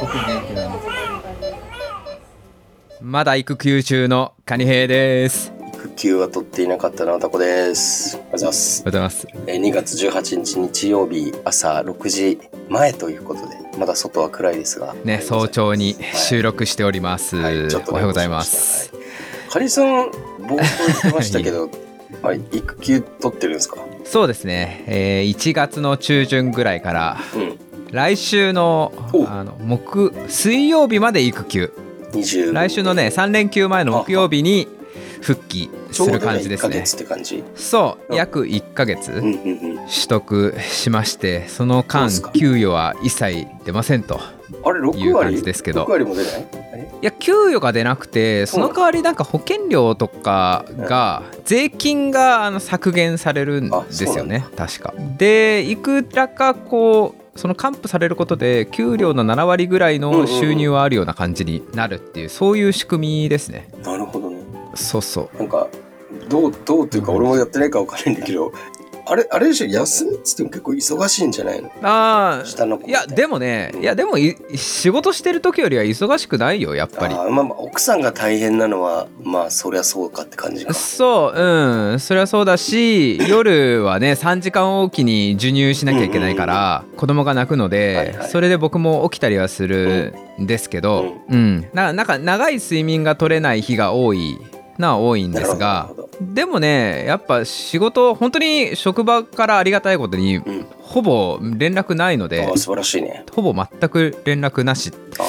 僕元気なん。ですまだ育休中のカニ兵です。育休は取っていなかったなたこです。おはようございます。おはようございます。えー2月18日日曜日朝6時前ということでまだ外は暗いですが。ね早朝に収録しております、はい。ちょっとねおはようございます、はい。カニさん冒頭言ってましたけど はい育休取ってるんですか？そうですね、えー1月の中旬ぐらいからうん来週のお。あの木水曜日まで育休。20来週のね3連休前の木曜日に復帰する感じで1ヶすねそううん。約1ヶ月取得しましてその間給与は一切出ませんと。あれい6う感割じですけど。6割も出ない？え？いや給与が出なくてその？代わりなんか保険料とかが税金があの削減されるんですよね確か。でいくらかこうその還付されることで給料の7割ぐらいの収入はあるような感じになるっていうそういう仕組みですね。なるほどね。そうそう。なんかどうどうっていうか俺もやってないから分かんないんだけどあれあれでしょ？休みっつっても結構忙しいんじゃないの？あ下の子いやでもねいやでもい仕事してる時よりは忙しくないよやっぱり。あーまあまあ奥さんが大変なのはまあそりゃそうかって感じか。そううん。それはそうだし 夜はね3時間おきに授乳しなきゃいけないから子供が泣くのはいではい。それで僕も起きたりはするんですけどうん。ななんか長い睡眠が取れない日が多いのは多いんですがでもねやっぱ仕事本当に職場からありがたいことにうん。ほぼ連絡ないのあでー素晴らしいね。ほぼ全く連絡なし。あ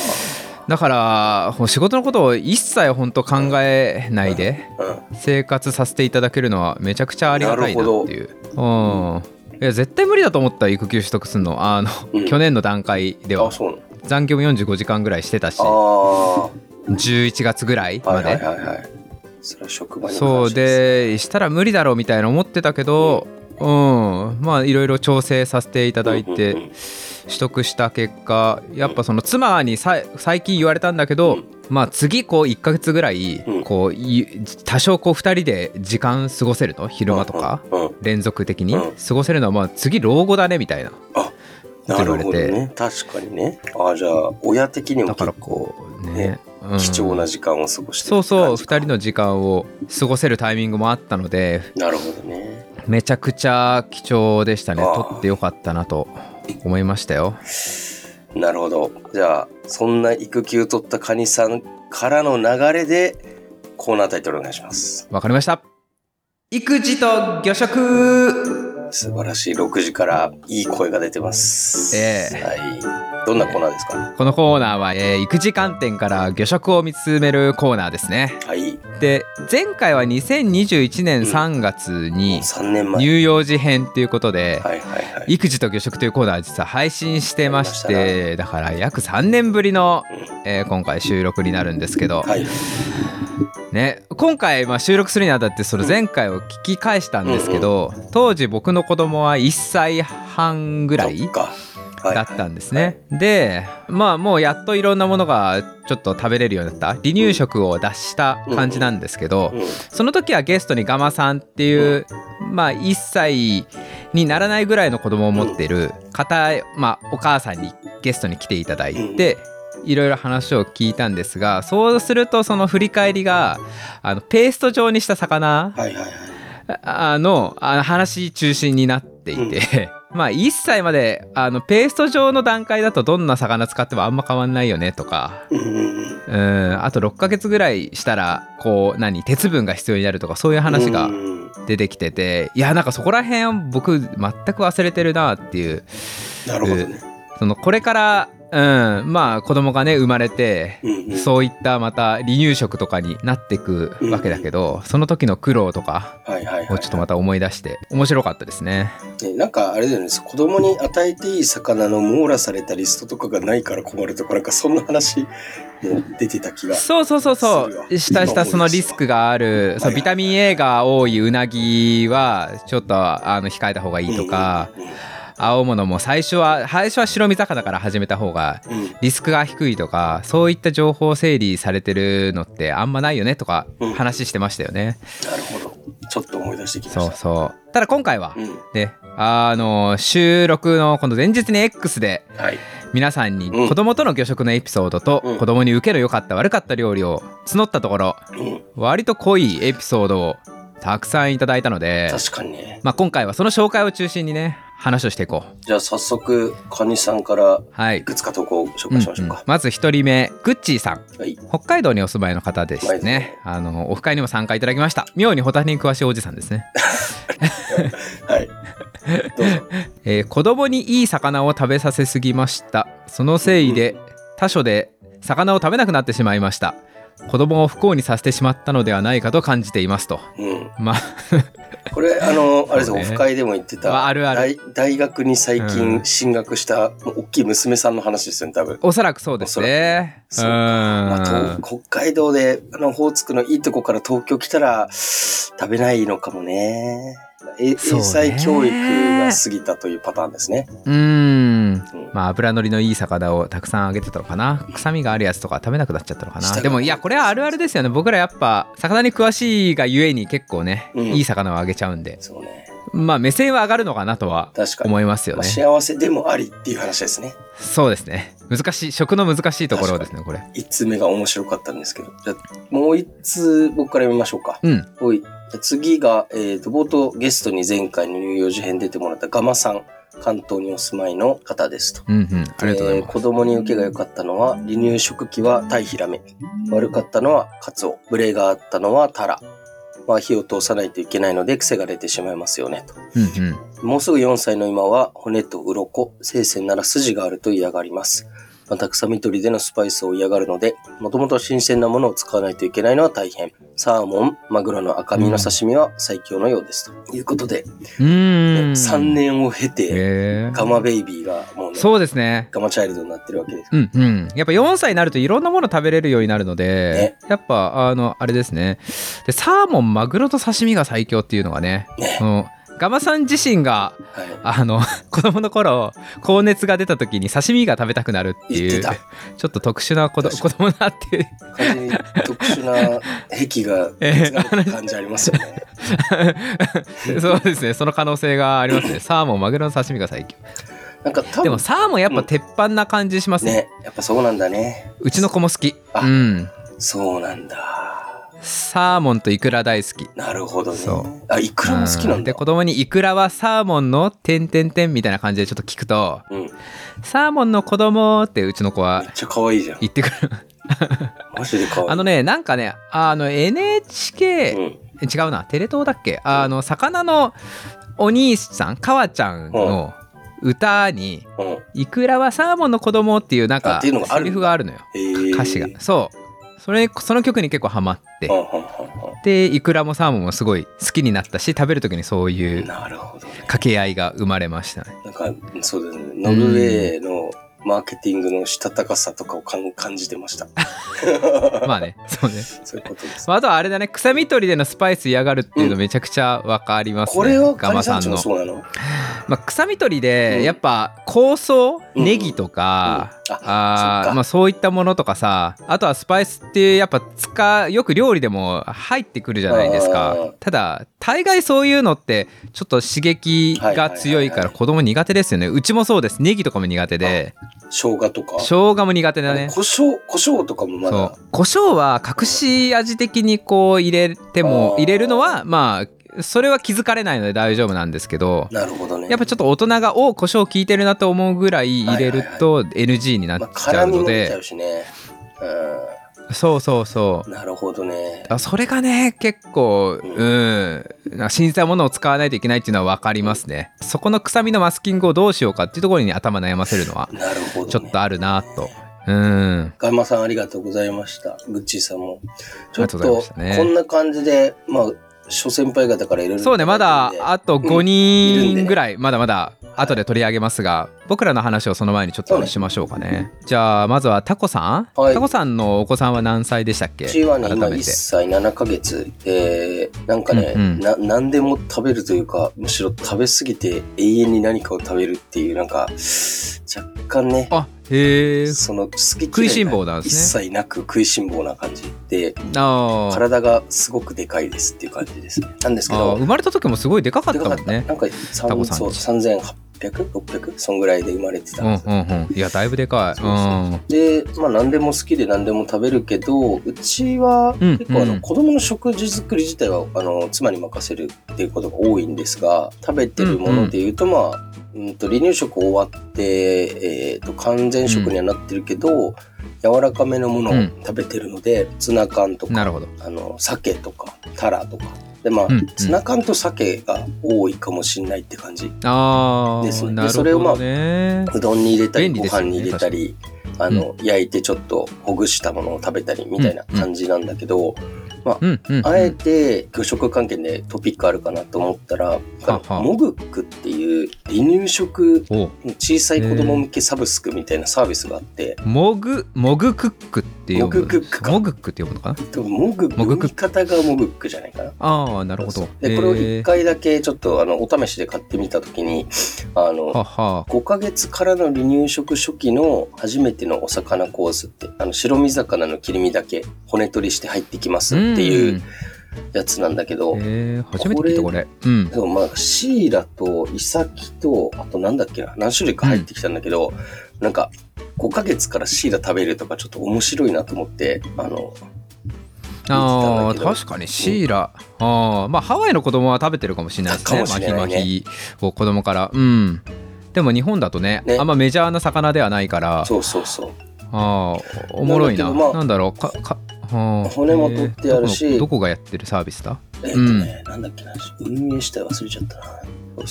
だから仕事のことを一切本当考えないで生活させていただけるのはめちゃくちゃありがたいなっていう。うん。いや絶対無理だと思った育休取得するの。あの、うん。去年の段階では。残業も45時間ぐらいしてたしああ11月ぐらいまはいで、はいはいはいそれは職場にそうでしたら無理だろうみたいな思ってたけどうん。まあいろいろ調整させていただいて、うんうんうん。取得した結果やっぱその妻にさ最近言われたんだけど、うん。まあ次こう1ヶ月ぐらいうん。こうい多少こう2人で時間過ごせると昼間とかうんうん連続的にうん。過ごせるのはまあ次老後だねみたいな。あなるほどね。確かにね。あじゃあ親的にもだから結構こうね。ね。うん貴重な時間を過ごしてるそうそう2って感じか人の時間を過ごせるタイミングもあったのでなるほどね。めちゃくちゃ貴重でしたね。あー取ってよかったなと思いましたよ。なるほど。じゃあそんな育休取ったカニさんからの流れでコーナータイトルお願いします。わかりました。育児と魚食素晴らしい。6時からいい声が出てます。ええ。はい。どんなコーナーですか？このコーナーは、えー育児観点から魚食を見つめるコーナーですね。はい。で前回は2021年3月に3年前。乳幼児編ということで、はいはいはい。育児と魚食というコーナー実は配信してましてだから約3年ぶりの、うん。えー今回収録になるんですけど、はいね、今回、まあ、収録するにあたってその前回を聞き返したんですけど、当時僕の子供は1歳半ぐらいだったんですね。でまあもうやっといろんなものがちょっと食べれるようになった。離乳食を出した感じなんですけど、うんその時はゲストにガマさんっていう、まあ1歳にならないぐらいの子供を持ってる方、まあ、お母さんにゲストに来ていただいて。いろいろ話を聞いたんですがそうするとその振り返りがあのペースト状にした魚はいはいの話中心になっていて、まあ1歳まであのペースト状の段階だとどんな魚使ってもあんま変わんないよねとかうんうんうん。うんあと6ヶ月ぐらいしたらこう何鉄分が必要になるとかそういう話がうん出てきてていやなんかそこら辺僕全く忘れてるなっていうなるほどね。そのこれからうん。まあ子供がね生まれてうんうん。そういったまた離乳食とかになってくわけだけどその時の苦労とかをちょっとまた思い出して面白かったですね。ねなんかあれだよね。子供に与えていい魚の網羅されたリストとかがないから困るとかなんかそんな話も出てた気がそうそうそうそう。下したそのリスクがある。そうビタミン A が多いうなぎはちょっとあの控えた方がいいとかうんうん青物も最初は最初は白身魚から始めた方がうんうんリスクが低いとかそういった情報整理されてるのってあんまないよねとかうん話してましたよね。なるほどちょっと思い出してきました。そうそうただ今回はうん。ねあの収録のこの前日に X ではい。皆さんにうん子供との魚食のエピソードとうん子供に受けの良かった悪かった料理を募ったところうん。割と濃いエピソードをたくさんいただいたので、確かにね。まあ、今回はその紹介を中心にね話をしていこう。じゃあ早速、カニさんからはい。いくつか投稿を紹うんうん介しましょうか。まず1人目グッチーさん。はい。北海道にお住まいの方でしてねあのオフ会にも参加いただきました。妙にホタテに詳しいおじさんですね、はい。えー子供にいい魚を食べさせすぎました。そのせいで他所で魚を食べなくなってしまいました子供を不幸にさせてしまったのではないかと感じていますと。うん。まあ。これ、あの、あれですオフ会でも言ってまた、ああるある。大大学に最う近ん。進学した、もう大きい娘さんの話ですよね、多分。おそらくそうですね。そうか。まあ北海道で、あの、オホーツクのいいとこから東京来たら、食べないのかもね。英才教育が過ぎたというパターンですね。うーん。うん。まあ油のりのいい魚をたくさんあげてたのかな。臭みがあるやつとか食べなくなっちゃったのかな。でもいやこれはあるあるですよね。僕らやっぱ魚に詳しいがゆえに結構ね、うん。いい魚をあげちゃうんで。そうね。まあ目線は上がるのかなとは確かに。思いますよまあ、ね幸せでもありっていう話ですね。そうですね。難しい食の難しいところですねこれ。一通目が面白かったんですけど。じゃあもう一通僕から読みましょうか。うん。おい。次が、えっ、と、冒頭ゲストに前回の乳幼児編出てもらったガマさん。関東にお住まいの方ですと。うんうんありがとうございます、えー子供に受けが良かったのは離乳食器はタイヒラメ悪かったのはカツオ。ブレがあったのはタラ。まあ火を通さないといけないので癖が出てしまいますよねと。うんうん。もうすぐ4歳の今は骨と鱗生鮮なら筋があると嫌がりますまた臭み取りでのスパイスを嫌がるのでもともと新鮮なものを使わないといけないのは大変。サーモンマグロの赤身の刺身は最強のようです。ということで、うーん。3年を経てガマベイビーがもうねそうですね。ガマチャイルドになってるわけです。うんうん、やっぱ4歳になるといろんなもの食べれるようになるので、やっぱあのあれですね。でサーモンマグロと刺身が最強っていうのがねね。うんガマさん自身がはい。あの 子供の頃高熱が出た時に刺身が食べたくなるっていうちょっと特殊な子ど子供だっていう。特殊な癖が 感じありますよね。そうですね。その可能性がありますね。サーモンマグロの刺身が最強。なんかでもサーモンやっぱ鉄板な感じしますね,、ね、やっぱそうなんだね。うちの子も好き。あうん。そうなんだ。サーモンとイクラ大好きなるほどねそう。あ、イクラも好きなんだ。で子供にイクラはサーモンの点々点みたいな感じでちょっと聞くとうん。めサーモンの子供ってうちの子はっちゃ可愛いじゃん。言ってくる マジで可愛い。あのねなんかねあの NHK、うん。違うなテレ東だっけ？あの魚のお兄さんかわちゃんの歌にうん。「イクラはサーモンの子供っていうなんあかセリフがあるのよえー歌詞がそうそれその曲に結構ハマってでイクラもサーモンもすごい好きになったし食べる時にそういんう。掛け合いが生まれましたねなんか、そうだね。ノルウェーのマーケティングのしたたかさとかを感じてました。まあねそうね。そういうことです。まああとはあれだね臭み取りでのスパイス嫌がるっていうのめちゃくちゃわかりますね、これはカガマさんの。そうなの？まあ、臭み取りうん。でやっぱ香草うん。ネギとか、うん。ああーまあ、そういったものとかさあとはスパイスってやっぱ使よく料理でも入ってくるじゃないですあかーただ大概そういうのってちょっと刺激が強いから子供苦手ですよね。うちもそうです。ネギとかも苦手で生姜とか。生姜も苦手だね胡椒、胡椒とかもまそだう。胡椒は隠し味的にこう入れても入れるのはまあそれは気づかれないので大丈夫なんですけどなるほどね。やっぱちょっと大人がお胡椒効いてるなと思うぐらい入れると NG になっまあ、ちゃうの辛みも出ちゃでうしね。そうそうそううん。なるほどね。あそれがね結構うん新鮮なものを使わないといけないっていうのは分かりますねそこの臭みのマスキングをどうしようかっていうところに頭悩ませるのはなるほど、ね。ちょっとあるなとうんガンマさんありがとうございました。グッチーさんも。ちょっありがとうございまとしたねこんな感じで、まあ、諸先輩方からいろいろ。そうねまだあと5いるんで。ね人ぐらいまだまだ後で取り上げますが僕らの話をその前にちょっとしましょうかね。じゃあまずはタコさん。はい。タコさんのお子さんは何歳でしたっけ？うちはね、今1改めて。歳7ヶ月。で、なんかね、うんうん。な、何でも食べるというか、むしろ食べ過ぎて永遠に何かを食べるっていう、なんか、若干ね、あへえその好き食いしん嫌いが一切なく食いしん坊な感じで、体がすごくでかいですっていう感じですね。なんですけど、生まれた時もすごいでかかったもんね。なんかタコ三そうさん3800、600そんぐらいで生まれてたうんんですよ。うんうんいやだいぶでかい。そうそうで、まあ何でも好きで何でも食べるけど、うちはうん結構あの、うん。子供の食事作り自体はあの妻に任せるっていうことが多いんですが、食べてるもので言うと、まあ、うんと離乳食終わって、えっ、と、完全食にはなってるけど、柔らかめのものを食べてるので、ツナ缶とか、うんなるほど。あの、鮭とか、タラとか。で、まあ、うんうん。ツナ缶と鮭が多いかもしんないって感じ。あですね。でそれをまあうどんに入れたり、ね飯に入れたり、あの、焼いてちょっとほぐしたものを食べたりみたいな感じなんだけど、うん。うんあえて魚食関係でトピックあるかなと思ったら、モグックっていう離乳食お。小さい子供向けサブスクみたいなサービスがあって、モグモグクックって読むモグクックか。モグックって読むのかな？モグモグク方がモグックじゃないかな。ああなるほど。で、これをへ1回だけちょっとあのお試しで買ってみたときに、あの、はは。5ヶ月からの離乳食初期の初めてのお魚コースって、あの白身魚の切り身だけ骨取りして入ってきますっていうやつなんだけど、へえ初めて聞いたこれ。うん。でもまあシイラとイサキと、あとなんだっけな、何種類か入ってきたんだけど、なんか5ヶ月からシイラ食べるとかちょっと面白いなと思って、あの、あ確かにシイラ、ああまあハワイの子供は食べてるかもしれないですね。ね。マヒマヒを子供から。うん。でも日本だとねね。あんまメジャーな魚ではないから。そうそうそう。ああおもろいな。なまあなんだろう。かかはあ骨も取ってあるし。えーどこがやってるサービスだ？えっ、とね、なんだっけな、運営したい忘れちゃったな。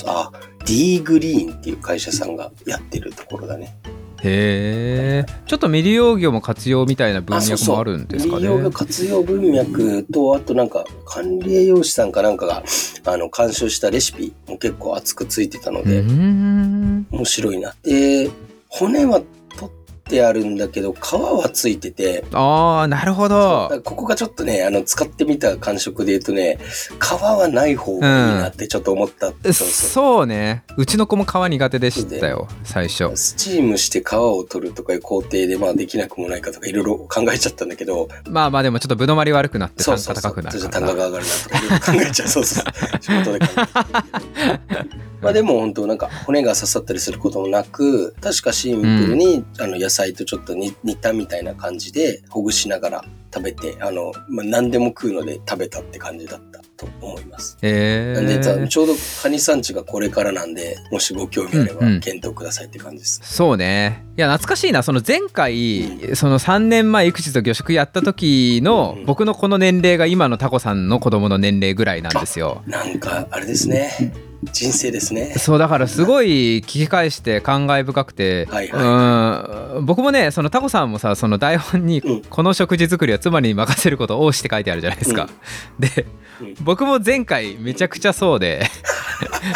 あ、D グリーンっていう会社さんがやってるところだね。へえちょっと未利用魚も活用みたいな文脈もあるんですかね？利用が活用文脈と、あとなんか管理栄養士さんかなんかが、あの、監修したレシピも結構熱くついてたのうで、面白いな。で、骨は取ってあるんだけど、皮はついてて、ああなるほど。ここがちょっとね、あの、使ってみた感触で言うとね、皮はない方がいいなってちょっと思った。そうそうそうね。うちの子も皮苦手でしたよ最初。スチームして皮を取るとかいう工程で、まあできなくもないかとかいろいろ考えちゃったんだけど、まあまあでもちょっとぶどまり悪くなって単価そうそうそう。高くなるか単価らが上がるなとか考えちゃう。そうそう。仕事で考えまあでも本当なんか骨が刺さったりすることもなく、確かシンプルに、あの野菜とちょっと煮煮たみたいな感じでほぐしながら食べて、あの、まあ何でも食うので食べたって感じだったと思います。えなんで、ー、ちょうどカニ産地がこれからなんで、もしご興味あればうんうん。検討くださいって感じです。そうね。いや懐かしいな。その前回その3年前育児と魚食やった時のうん。僕のこの年齢が今のタコさんの子供の年齢ぐらいなんですよ。なんか、あれですね。人生ですね。そうだからすごい聞き返して感慨深くて、はいうん。僕もねそのタコさんもさその台本にうん「この食事作りは妻に任せることを多し」って書いてあるじゃないですか。でうん。僕も前回めちゃくちゃそうで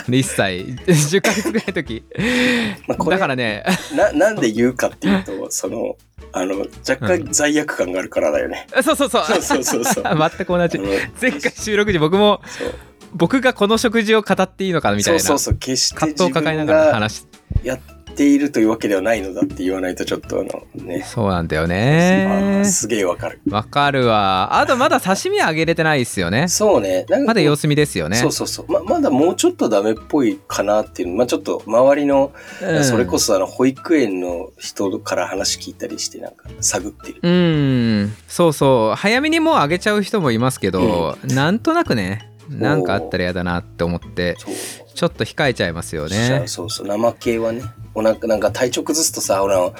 1歳10ヶ月ぐらいの時。だからね。な、なんで言うかっていうと、その、あの、若干罪悪感があるからだよね。そうそうそう。そうそうそうそう。全く同じ。前回収録時僕もそう僕がこの食事を語っていいのかみたいなそうそうそう。決して葛藤を抱えながらが話しやっているというわけではないのだって言わないとちょっとあの、ね。そうなんだよあねーすげえわかる。わかるわあとまだ刺身あげれてないですよねそうね。まだ様子見ですよねそうそうそう。ままだもうちょっとダメっぽいかなっていうの。まあちょっと周りの、うんそれこそあの、保育園の人から話聞いたりしてなんか探ってる。うんそうそう早めにもうあげちゃう人もいますけど、なんとなくねなんかあったら嫌だなって思って。ちょっと控えちゃいますよねそうそう。生系はね。お腹、なんか体調崩すとさ、ほら、お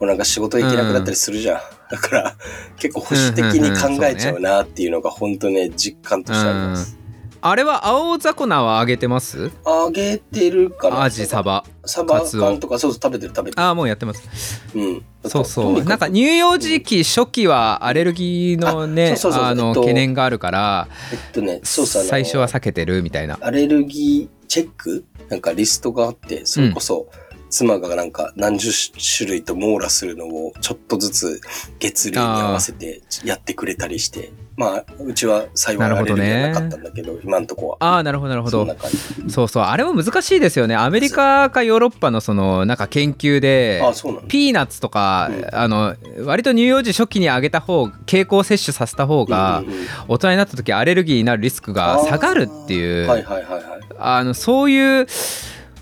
腹仕事行けなくなったりするじゃん。だから、結構保守的に考えちゃうなっていうのが本当ね、実感としてあります。あれは青魚はあげてます？あげてるかなアジサバ。サバ缶とか、そうそう、食べてる食べてる。ああもうやってます。うん。そうそう。なんか乳幼児期初期はアレルギーのねあのえっと懸念があるからえっとね、そうそう、最初は避けてるみたいな。アレルギーチェック？なんかリストがあって、それこそ、妻がなんか何十種類と網羅するのをちょっとずつ月齢に合わせてやってくれたりして、まあ、うちは幸いななかったんだけど、今んとこは。ああなるほどなるほど。そうそう。あれも難しいですよね。アメリカかヨーロッパのそのなんか研究であ、そうなんだ。ピーナッツとか、うん。あの割と乳幼児初期にあげた方経口摂取させた方がうんうんうん。大人になった時アレルギーになるリスクが下がるっていう。はいはいはいはい。あのそういう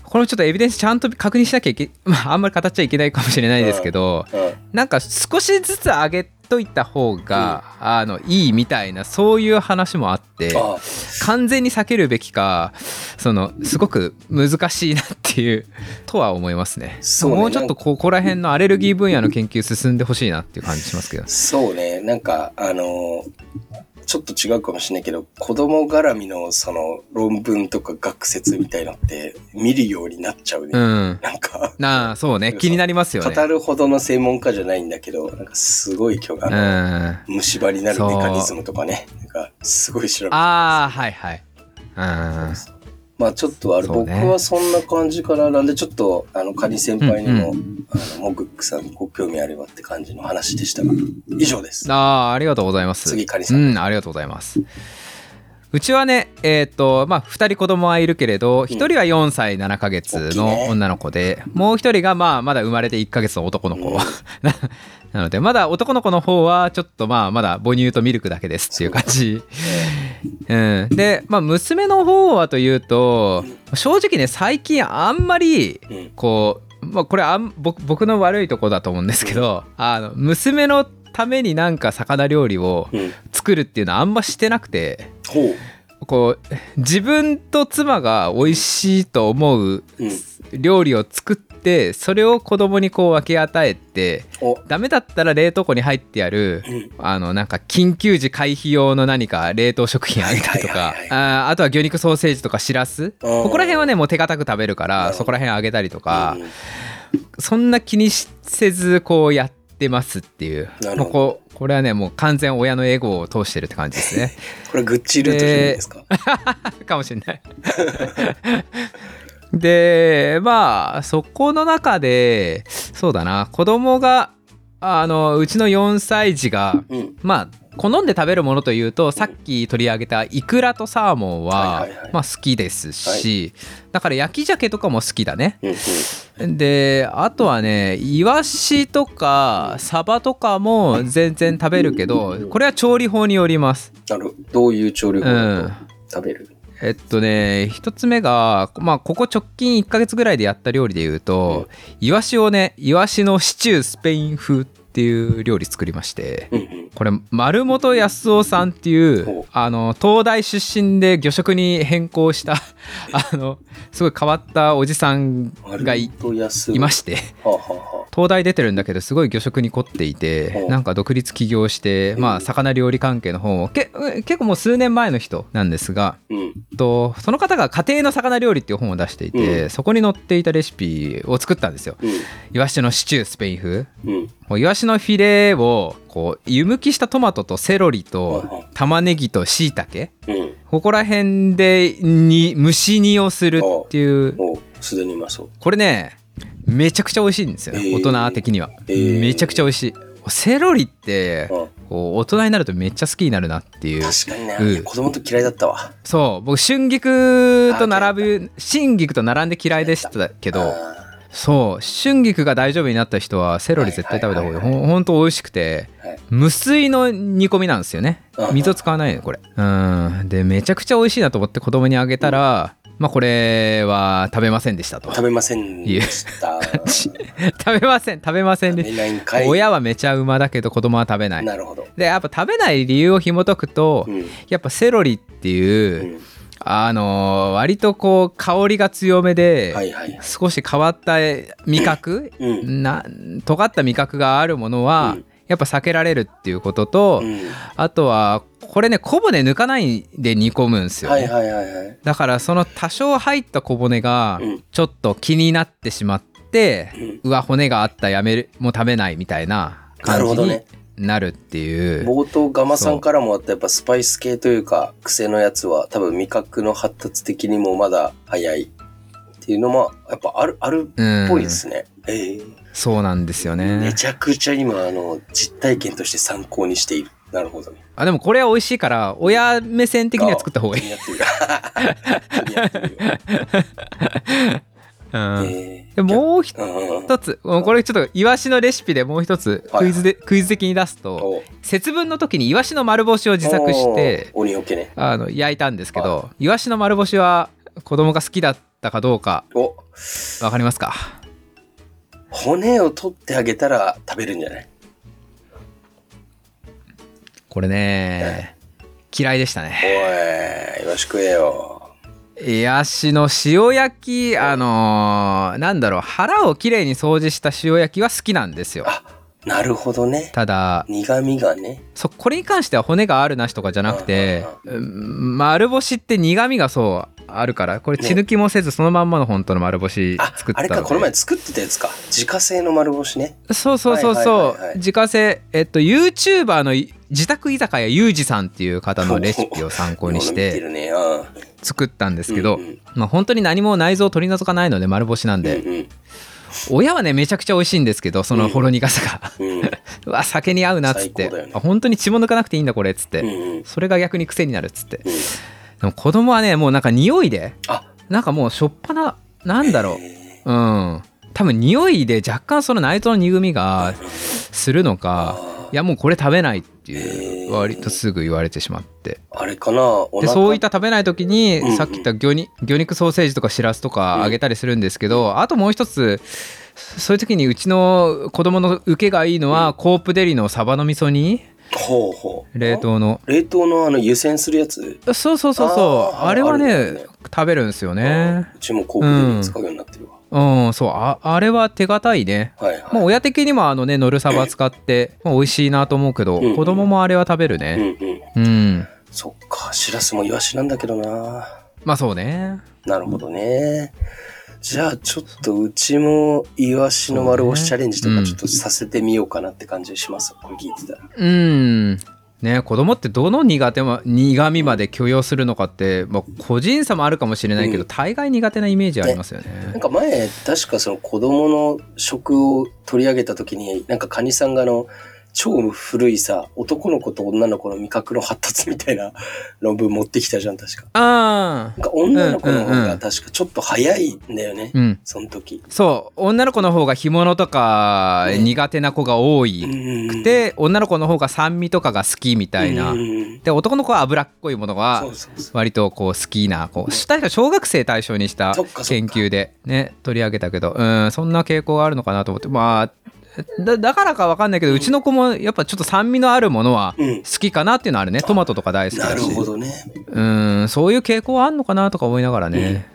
これもちょっとエビデンスちゃんと確認しなきゃいけ、まあ、あんまり語っちゃいけないかもしれないですけど、うん。なんか少しずつ上げといた方が、あのいいみたいなそういう話もあってあ完全に避けるべきかそのすごく難しいなっていうとは思いますね。そうね。もうちょっとここら辺のアレルギー分野の研究進んでほしいなっていう感じしますけど。そうね、なんか、あのーちょっと違うかもしれないけど、子供絡みのその論文とか学説みたいのって見るようになっちゃうね。うん。なんか、なあそうね。気になりますよね。語るほどの専門家じゃないんだけど、なんかすごい今日、うん。ああの、虫歯になるメカニズムとかね、なんかすごい調べてあーはいはい。うんまあちょっとあれ、そうね。僕はそんな感じかな。なんでちょっと、あの、カニ先輩にも、うあの、モグックさんにご興味あればって感じの話でしたが、以上です。ああありがとうございます。次カニさん。うんありがとうございます。うちはねえっ、とまあ2人子供はいるけれど1人は4歳7ヶ月大きいね。の女の子で、もう1人がまあまだ生まれて1ヶ月の男の子、うん。な なのでまだ男の子の方はちょっとまあまだ母乳とミルクだけですっていう感じうん、で、まあ、娘の方はというと正直ね最近あんまりうん。こう、まあ、これあん僕僕の悪いとこだと思うんですけどあの娘のためになんか魚料理をうん。作るっていうのはあんましてなくて。こう自分と妻が美味しいと思ううん。料理を作ってそれを子供にこう分け与えてお。ダメだったら冷凍庫に入ってあるうん。あのなんか緊急時回避用の何か冷凍食品あげたりとかはいはいはいあーあとは魚肉ソーセージとかしらす。うんここら辺はねもう手堅く食べるからそこら辺あげたりとかうんそんな気にせずこうやってますっていう。もうこうこれはねもう完全親のエゴを通してるって感じですね。これグッチルートじゃないですか？かもしれない でまあそこの中でそうだな子供があのうちの4歳児がうん。まあ好んで食べるものというとさっき取り上げたイクラとサーモンはまあ好きですしだから焼き鮭とかも好きだね。うん。うん。であとはねイワシとかサバとかも全然食べるけどこれは調理法によります。なるど。ういう調理法うだとん。食べる？えっとね一つ目がまあここ直近1ヶ月ぐらいでやった料理で言うと、イワシをねイワシのシチュースペイン風っていう料理作りまして。これ丸本康夫さんっていほう。うあの東大出身で魚食に変更した あのすごい変わったおじさんがいまして。東大出てるんだけどすごい魚食に凝っていてなんか独立起業してまあ魚料理関係の本をけ結構もう数年前の人なんですが。とその方が家庭の魚料理っていう本を出していて、うん。そこに載っていたレシピを作ったんですよ。うん。イワシのシチュースペイン風イワシのフィレをこう湯むきしたトマトとセロリはいとはい。玉ねぎとしいたけうん。ここら辺でに蒸し煮をするっていう。おすでにうまそう。これねめちゃくちゃ美味しいんですよ。ね、えー。大人的には、えー。めちゃくちゃ美味しい。セロリってうん。こう大人になるとめっちゃ好きになるなっていう。確かにね、うん。子供と嫌いだったわ。そう。僕春菊と並ぶ春菊と並んで嫌いでしたけどあそう春菊が大丈夫になった人はセロリ絶対食べた方がいいほんと美味しくてーはい。無水の煮込みなんですよねうん水を使わないのこれうんでめちゃくちゃ美味しいなと思って子供にあげたらまあこれは食べませんでしたと食べませんでした。食べません食べません食でべないんかい。親はめちゃうまだけど子供は食べないなるほど。でやっぱ食べない理由を紐解くとうん。やっぱセロリっていう、うん。あのー割とこう香りが強めで、はいはい。少し変わった味覚、うん。な尖った味覚があるものは、うんやっぱ避けられるっていうことと、うん。あとはこれね小骨抜かないで煮込むんですよ、ねはいはいはいはい。だからその多少入った小骨がうんちょっと気になってしまって、うん。うわ骨があったやめるもう食べないみたいなな感じにるほどね。なるっていう。冒頭ガマさんからもあったやっぱスパイス系というか癖のやつは多分味覚の発達的にもまだ早いっていうのもやっぱあるあるうんっぽいですね。ええそうなんですよめねちゃくちゃ今あの実体験として参考にしている。なるほどね。あでもこれは美味しいから親目線的には作った方がいい、うん。えでもう一つこれちょっとイワシのレシピでもう一つはい。クイズで、クイズ的に出すとお。節分の時にイワシの丸干しを自作して。あの焼いたんですけどイワシの丸干しは子供が好きだったかどうかお。わかりますか？骨を取ってあげたら食べるんじゃない？これね嫌いでしたね。おい、よろしくえよ。イワシの塩焼きあのーなんだろう腹をきれいに掃除した塩焼きは好きなんですよあ、なるほどね。ただ苦味がね。そこれに関しては骨があるなしとかじゃなくてうん丸干しって苦味がそうあるからこれ血抜きもせずそのまんまの本当の丸干しあ作っ、たのであれか、この前作ってたやつか。自家製の丸干しね。そうそうそうそう、はいはいはいはい自家製えっと YouTuber のい自宅居酒屋ゆうじさんっていう方のレシピを参考にし見てね。うん。作ったんですけど、うんうん。まあ本当に何も内臓を取り除かないので丸干しなんで、うん親はねめちゃくちゃ美味しいんですけどそのほろ苦さが、うん。うん。うわ酒に合うなっつって、ね。あ本当に血も抜かなくていいんだこれっつって、うんうん。それが逆に癖になるっつって。うん。でも子供はねもうなんか匂いであ、なんかもうしょっぱななんだろへううん。多分匂いで若干その内臓の苦みがするのかいやもうこれ食べないっていう割とすぐ言われてしまって。あれかなでそういった食べない時にうん。うんさっき言った魚に魚肉ソーセージとかしらすとかあげたりするんですけどあともう一つそういう時にうちの子供の受けがいいのはコープデリのサバの味噌煮？ほうほう。冷凍の。冷凍のあの湯煎するやつ？そうそうそうそう。あれはねね。食べるんですよね。うちもコープで使うようになってるわ。うんそうああれは手堅いねはいはい。まあ親的にもあのねノルサバ使って、まあ、美味しいなと思うけど、うんうん子供もあれは食べるうんねうん。うん、そっか、しらすもイワシなんだけどな。まあそうねなるほどね。じゃあちょっとうちもイワシの丸干しチャレンジとかちょっとさせてみようかなって感じします。これ聞いてたら。うんね子供ってどの苦手ま苦味まで許容するのかって、まあ、個人差もあるかもしれないけど、うん大概苦手なイメージありますよなんね。か前、確かその子供の食を取り上げた時に、なんかカニさんがあの、超古いさ、男の子と女の子の味覚の発達みたいな 論文持ってきたじゃん、確か。あなんか女の子の方が確かちょっと早いんだよね。あうん。その時。そう。女の子の方が干物とか苦手な子が多いくて、女の子の方が酸味とかが好きみたいな、うんで男の子は脂っこいものが。割とこう好きなこう確か小学生対象にした研究でね取り上げたけど。うんそんな傾向があるのかなと思って。まあだだからかわかんないけど、うちの子もやっぱちょっと酸味のあるものはうん。好きかなっていうのはあるね。トマトとか大好きなるだしほどね。うんそういう傾向はあんのかなとか思いながらね、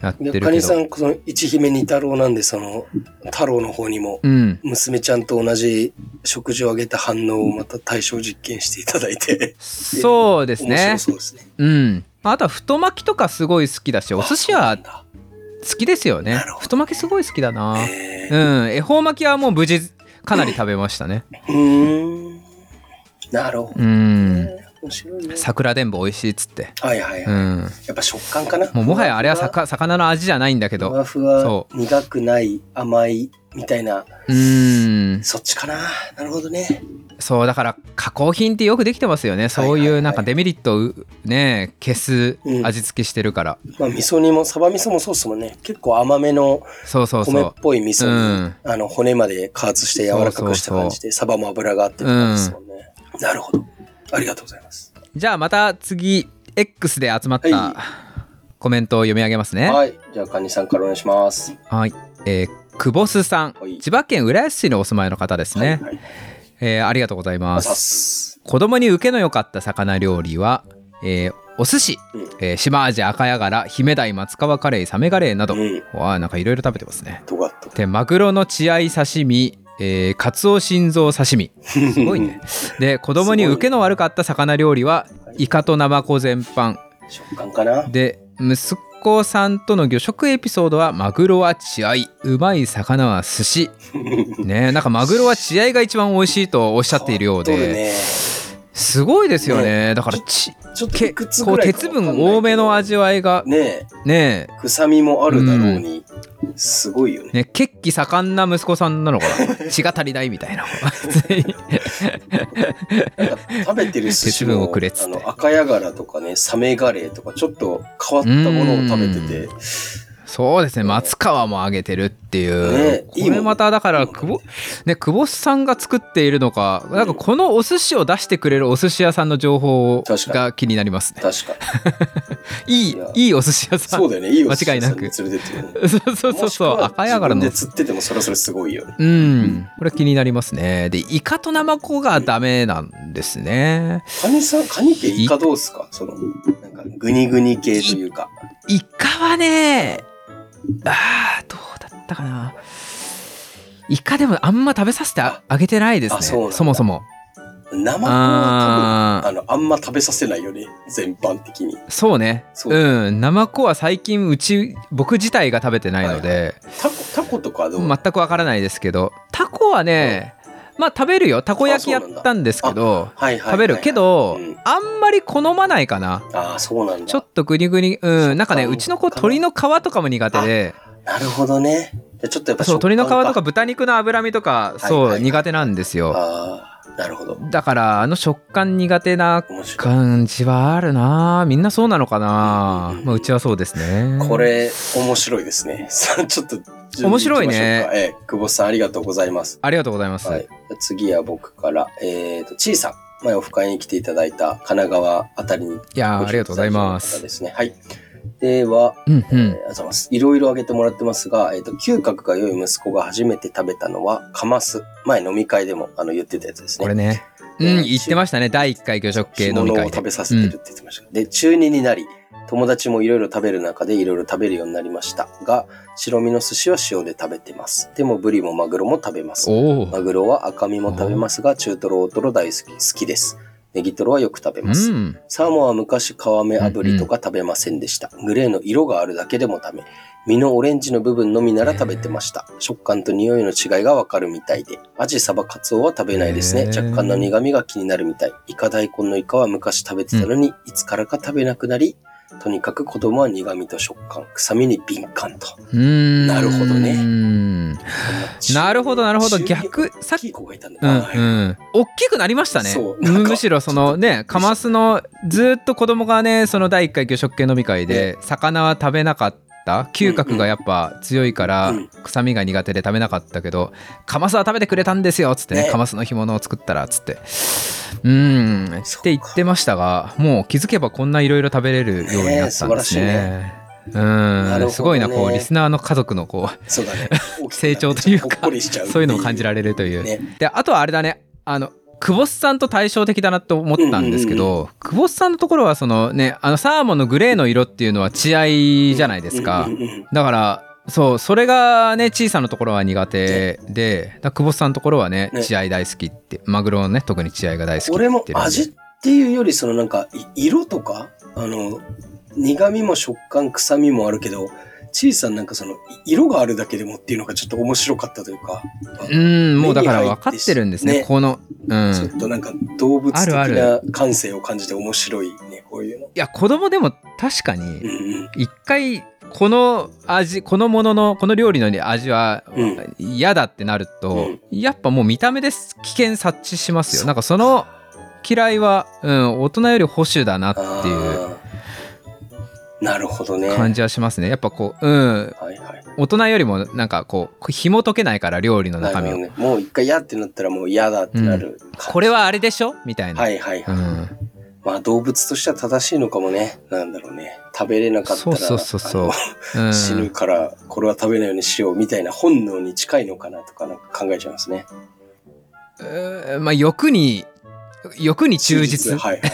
やってるけど。でカニさん、この一姫二太郎なんで、その、太郎の方にも、うん。娘ちゃんと同じ食事をあげた反応をまた対象実験していただいて。そうです面ね白そうですね。うん。あとは太巻きとかすごい好きだしお寿司はあ好きですよね。太巻きすごい好きだな。そうなんだへうーん。恵方巻きはもう無事かなり食べましたね。うーん。なるほど。うね。ん。面白いね。桜でんぶ美味しいっつって。はいはいはい。うん。やっぱ食感かな。もうもはやあれはさか魚の味じゃないんだけふわどふわ。そ苦くない甘いみたいな、うんそっちかな。なるほどね。そうだから加工品ってよくできてますよねそうはいはいはいいうなんかデメリットをね消すうん味付けしてるから、まあ味噌煮も、サバ味噌もそうっすもんね。結構甘めのそうそう米っそぽい味噌に、うんあの骨まで加圧して柔らかくした感じで、サバも脂があってって感じですもんね。なるほど。ありがとうございます。うじゃあまた次 X で集まっはたコメントを読み上げますねはい。じゃあ、カニさんからお願いします。はい、えー、久保須さんはい。千葉県浦安市にお住まいの方ですね、はいはい。えーありがとうございます。す。子供に受けの良かった魚料理は、えーお寿司、うん。えー島味赤ヤガラ姫鯛松川カレーサメガレーなど、うん。わあなんかいろいろ食べてますね。でマグロの血合い刺身えー、カツオ心臓刺身。すごいね。で子供に受けの悪かった魚料理はイカとナマコ全般。食感かな。で息子さんとの魚食エピソードはマグロは血合いうまい魚は寿司。ねなんかマグロは血合いが一番美味しいとおっしゃっているようで、ね。すごいですよね。だからちちょっとけこう鉄分多めの味わいがね。ね。臭みもあるだろうに、すごいよね。ね、血気盛んな息子さんなのかな？血が足りないみたいな。なんか食べてる寿司もあの赤ヤガラとかね、サメガレーとかちょっと変わったものを食べてて、そうですね、松川もあげてるっていう。ねこれまただから、久保、ね、久保さんが作っているのか、なんかこのお寿司を出してくれるお寿司屋さんの情報確かが気になりますね。確かに。いいいや、いいお寿司屋さん。そうだよね。いいお寿司間違いなく屋さんに連れてってるよね。そうそうそうそう、赤やがらので釣っててもそれはそれすごいよね。うん、これ気になりますね。で、イカとナマコがダメなんですね。カニさん、カニ系イカどうすか？その、なんか、グニグニ系というか。イカはね、あーどうだったかな。イカでもあんま食べさせてああげてないですね。あそもそも。生子はあ多分、あの、あんま食べさせないよね。全般的に。そうね。そううん。ナマコは最近うち、僕自体が食べてないので、タコ、タコとかはどう、全くわからないですけど、タコはね、まあ食べるよ。たこ焼きやったんですけど、はいはい食べるけど、うんあんまり好まないかな。ああ、そうなんだ。ちょっとグニグニ、うん、なんかね、うちの子鶏の皮とかも苦手で、なるほどね。ちょっとやっぱそう、鶏の皮とかか。豚肉の脂身とか、いそう、苦手なんですよ。なるほど。だから、あの食感苦手な。感じはあるなみんなそうなのかなうんまあ、うちはそうですね。これ、面白いですね。さあ、ちょっと、面白いね。ええ、久保さんありがとうございます。ありがとうございます。はい。次は僕から、えっ、と、ちいさん。前オフ会に来ていただいた神奈川あたりに。いやーありがとうございま方す。ですね。はい。では、うんうえーありん。がとうございます。いろいろ挙げてもらってますが、えっ、と、嗅覚が良い息子が初めて食べたのは、カマス。前飲み会でも、あの、言ってたやつですね。これね。うん、えー言ってましたね。第1回魚食系飲み会で。を食べさせてるって言ってました。で、中2になり、友達もいろいろ食べる中でいろいろ食べるようになりましたが、白身の寿司は塩で食べてます。でもブリもマグロも食べます。マグロは赤身も食べますが、中トロ、大トロ大好き好きです。ネギトロはよく食べます。うん。サーモンは昔皮目炙りとか食べませんでした。グレーの色があるだけでもダメ。身のオレンジの部分のみなら食べてました。食感と匂いの違いがわかるみたいで。アジ、サバ、カツオは食べないですね。若干の苦味が気になるみたい。イカ大根のイカは昔食べてたのに、いつからか食べなくなり、とにかく子供は苦味と食感、臭みに敏感と。なるほどね。う んなるほど、なるほど。中逆、さっきうんな。うん、大きくなりましたね。むむしろそのねカマスのずっと子供がねその第1回魚食系飲み会で魚は食べなかった嗅覚がやっぱ強いからうん臭みが苦手で食べなかったけどカマスは食べてくれたんですよっつってねねカマスの干物を作ったらっつって。うん。って言ってましたがもう気づけばこんないろいろ食べれるようになったんですね。うん。すごいなこうリスナーの家族のこうね。成長というかそういうのも感じられるという。ね。であとはあれだね。あの久保さんと対照的だなと思ったんですけど、うん久保さんのところはそのねあのサーモンのグレーの色っていうのは血合いじゃないですか、うんうんうんだからそうそれがね小さなところは苦手で、久保さんのところはねね。血合い大好きってマグロのね特に血合いが大好きって俺も味っていうよりそのなんかい色とか？あの苦味も食感臭みもあるけど小さななんかそのい色があるだけでもっていうのがちょっと面白かったというか、うんもうだから分かってるんですねね。このうん。ちょっとなんか動物的な感性を感じて面白いねこういうの。いや子供でも確かに、一回この味このもののこの料理の味はうん。嫌だってなると、うん。やっぱもう見た目で危険察知しますよ。なんかその嫌いは、うん、大人より保守だなっていうなるほどね。感じはしますねやっぱこう、うん、はいはい。大人よりもなんかこう紐解けないから料理の中身を、ね。もう一回嫌ってなったらもう嫌だってなる感じ、これはあれでしょみたいな、はいはいはい。うん、まあ動物としては正しいのかもね。なんだろうね。食べれなかったらそうそうそうそう死ぬからこれは食べないようにしようみたいな本能に近いのかなとかなんか考えちゃいますね。まあ欲に欲に忠実はいはい。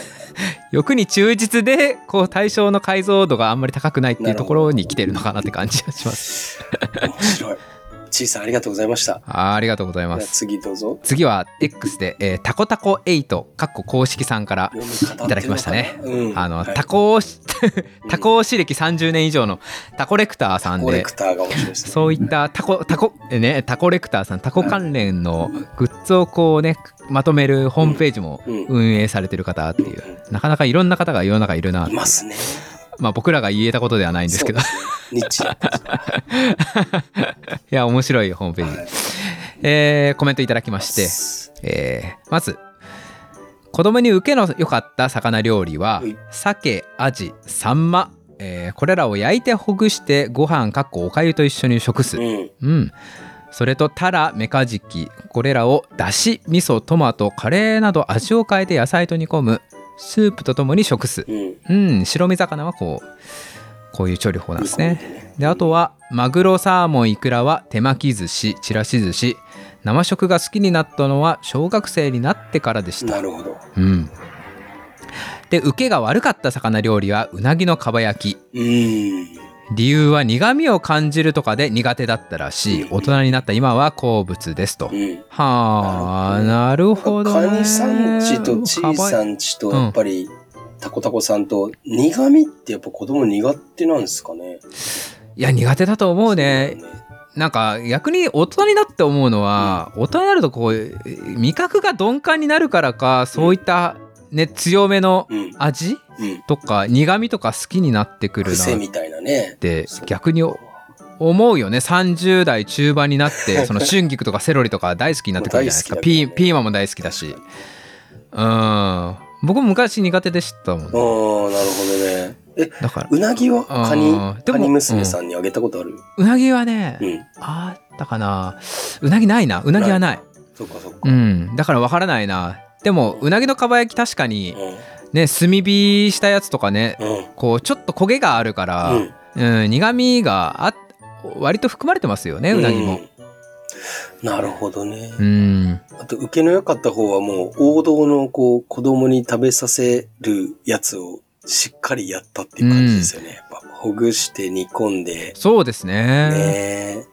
欲に忠実でこう対象の解像度があんまり高くないっていうところに来てるのかなって感じがします。面白い。ちいさんありがとうございました。あーありがとうございま。ですは次どうぞ。次は X で、えータコタコ8かっこ公式さんからいただきましたね。うん、あの、はいタコタコ推し歴30年以上のタコレクターさんで。そういったタコタコえねタコレクターさんタコ関連のグッズをこうねまとめるホームページもうん。運営されてる方っていう。なかなかいろんな方が世の中いるないますね。まあ僕らが言えたことではないんですけど。いや面白いホームページ、はい。えーコメントいただきまして、えーまず子供に受けの良かった魚料理ははい。鮭アジサンマ、えーこれらを焼いてほぐしてご飯かっこおかゆと一緒に食す、うん。うん、それとタラメカジキこれらをだし味噌トマトカレーなど味を変えて野菜と煮込むスープとともに食す、うん。うん、白身魚はこうこういう調理法なんですね。であとはマグロサーモンイクラは手巻き寿司ちらし寿司。生食が好きになったのは小学生になってからでした。なるほど。うん。で受けが悪かった魚料理はうなぎのかば焼き。うん。理由は苦味を感じるとかで苦手だったらしい。大人になった今は好物ですと。うん。はあなるほどね。カニさんちとチーさんちとやっぱり、タコタコさんと苦味ってやっぱ子供苦手なんですかね。いや苦手だと思うね。なんか逆に大人になって思うのは、大人になるとこう味覚が鈍感になるからかそういったね強めのうん。味？うん。とか苦味とか好きになってくるなっ癖みたいなね。て逆に思うよね。30代中盤になって その春菊とかセロリとか大好きになってくるじゃないですか、ね。ピーマンも大好きだし。うん。僕も昔苦手でしたもん、ああ、なるほどね。え、だから。うなぎはカニカニ娘さんにあげたことある？うなぎはね、うん。あったかな。うなぎないな。うなぎはない。そっかそっか。うん。だからわからないなでもうなぎのかば焼き確かにうん。ね炭火したやつとかねうん。こうちょっと焦げがあるから、うんうん苦味があ割と含まれてますよねうなぎも。うんなるほどね。うんあと、受けの良かった方はもう、王道のこう、子供に食べさせるやつをしっかりやったっていう感じですよね。ほぐして煮込んで、そうですね。ね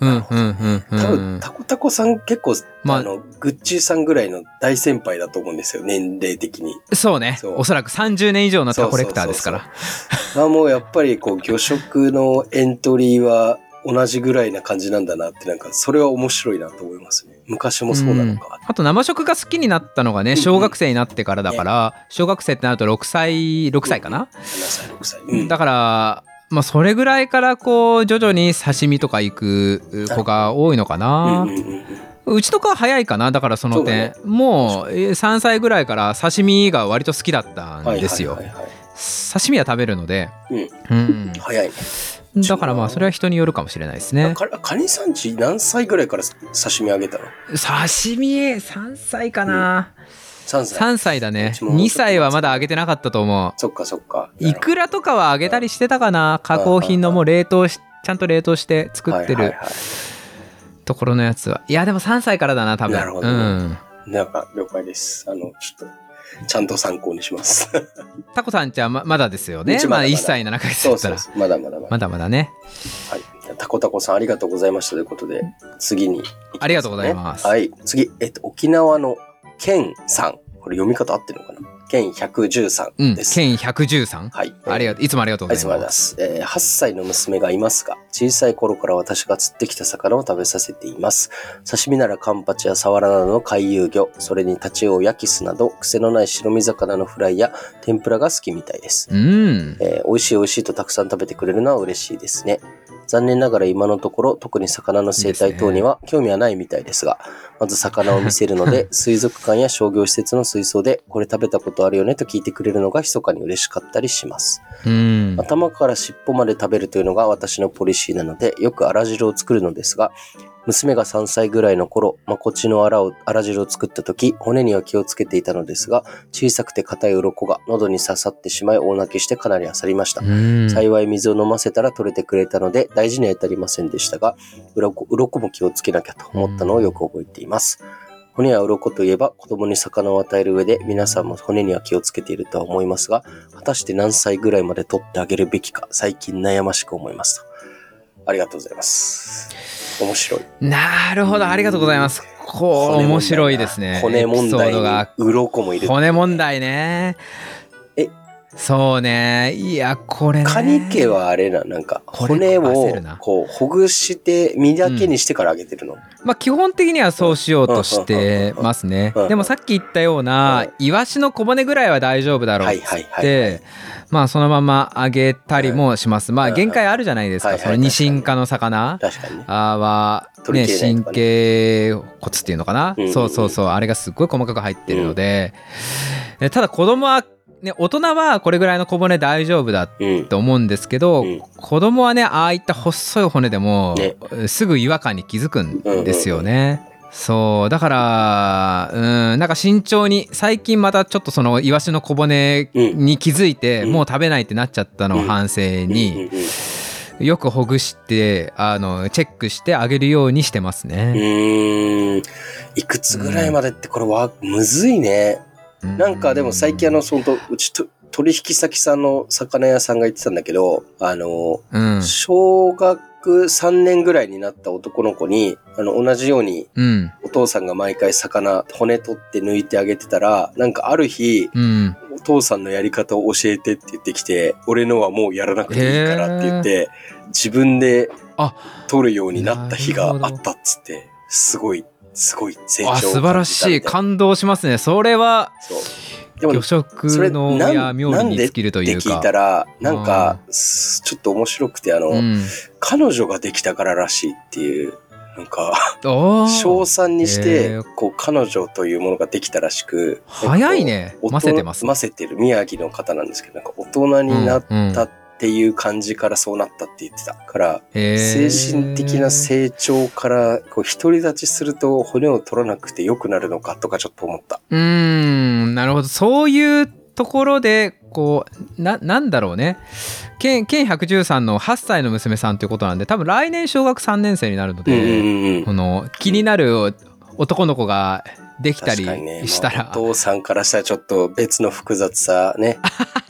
うんうんうんう多分、ん。タコタコさん結構、まああの、グッチーさんぐらいの大先輩だと思うんですよ、年齢的に。そうねそうおそらく30年以上のタコレクターですから。まあもうやっぱりこう、魚食のエントリーは同じぐらいな感じなんだなって、なんか、それは面白いなと思いますね。昔もそうなのか。あと生食が好きになったのがね小学生になってからだから小学生ってなると6歳6歳かな、7歳、6歳。うん。だからまあそれぐらいからこう徐々に刺身とか行く子が多いのかうんな、うんうんうん。うちとかは早いかなだからその点、もうえー3歳ぐらいから刺身が割と好きだったんですよ。刺身は食べるので、うん、早い。ね。だからまあそれは人によるかもしれないですね。かカニさんち何歳ぐらいから刺身あげたの？刺身？3歳かな、?3 歳。3歳だね。うちも2歳はまだあげてなかったと思う。そっかそっか。いくらとかはあげたりしてたかな？加工品のもう冷凍しちゃんと冷凍して作ってるところのやつは。いやでも3歳からだな多分。なるほどね。うん。い。なんか了解です。あの、ちょっと、ちゃんと参考にします。タコさんちはままだですよねまだうちまだまだ1歳7ヶ月だったらそうそう。まだまだまだ。まだまだねはい。タコタコさんありがとうございましたということで、次に、ありがとうございますはい。次、えっと、沖縄のケンさん。これ読み方合ってるのかな？ケン113うんです。県113はい。ありがとういつもありがとうはい、すございまみません。えー8歳の娘がいますが、小さい頃から私が釣ってきた魚を食べさせています。刺身ならカンパチやサワラなどの回遊魚、それにタチウオやキスなど、癖のない白身魚のフライや天ぷらが好きみたいです。うんえー美味しい美味しいとたくさん食べてくれるのは嬉しいですね。残念ながら今のところ特に魚の生態等には興味はないみたいですが、まず魚を見せるので、水族館や商業施設の水槽でこれ食べたことあるよねと聞いてくれるのが密かに嬉しかったりします。うん頭から尻尾まで食べるというのが私のポリシーなので、よくあら汁を作るのですが、娘が3歳ぐらいの頃、まこっちのあらをあら汁を作った時、骨には気をつけていたのですが、小さくて硬い鱗が喉に刺さってしまい大泣きしてかなり焦りました。うん幸い水を飲ませたら取れてくれたので大事には至りませんでしたが、鱗鱗も気をつけなきゃと思ったのをよく覚えています。骨や鱗といえば子供に魚を与える上で皆さんも骨には気をつけているとは思いますが、果たして何歳ぐらいまで取ってあげるべきか最近悩ましく思いますと。ありがとうございます。面白い。なるほどありがとうございますこう面白いですね骨問題に鱗もいる。骨問題ねえそうね。いやこれね。カニ家はあれな、なんか骨をこうほぐして身だけにしてからあげてるの？まあ基本的にはそうしようとしてますね。うん。うん。うん。でもさっき言ったようなイワシの小骨ぐらいは大丈夫だろうっ。て。まあそのまま揚げたりもします、まあうん。限界あるじゃないですか、そのニシン科の魚。は、取ね、神経骨っていうのかな、うん。うんうんそうそうそう。あれがすっごい細かく入ってるので、えただ子供はね大人はこれぐらいの小骨大丈夫だうん。と思うんですけど、うん子供はねああいった細い骨でも、ねすぐ違和感に気づくんですよね。そうだからうんなんか慎重に最近またちょっとそのイワシの小骨に気づいて、うんもう食べないってなっちゃったのを反省に、うんうんうんよくほぐしてあのチェックしてあげるようにしてますうね。ーん。いくつぐらいまでってこれはむずいね。なんかでも最近あの、そのとうちと取引先さんの魚屋さんが言ってたんだけど、あの、うん。小学3年ぐらいになった男の子に、あの、同じようにうん。お父さんが毎回魚、骨取って抜いてあげてたら、なんかある日、うん。お父さんのやり方を教えてって言ってきて、俺のはもうやらなくていいからって言って、自分であ取るようになった日があったっつって、すごい、すごい成長素晴らしい。感動しますね。それは。でも魚食のや妙に尽きるとって聞いうかいたら、なんか、すちょっと面白くて、あの、うん、彼女ができたかららしいっていう、なんか、おー。小3にしへてー、こう、彼女というものができたらしく、早いね。ませてます。ませてる宮城の方なんですけど、なんか大人になったっていう感じからそうなったって言ってたから、精神的な成長から、こう、独り立ちすると骨を取らなくて良くなるのかとかちょっと思った。うーんなるほどそういうところでこうななんだろうね県県113の8歳の娘さんということなんで多分来年小学3年生になるので。この気になる男の子ができたりしたら、まあお父さんからしたらちょっと別の複雑さね。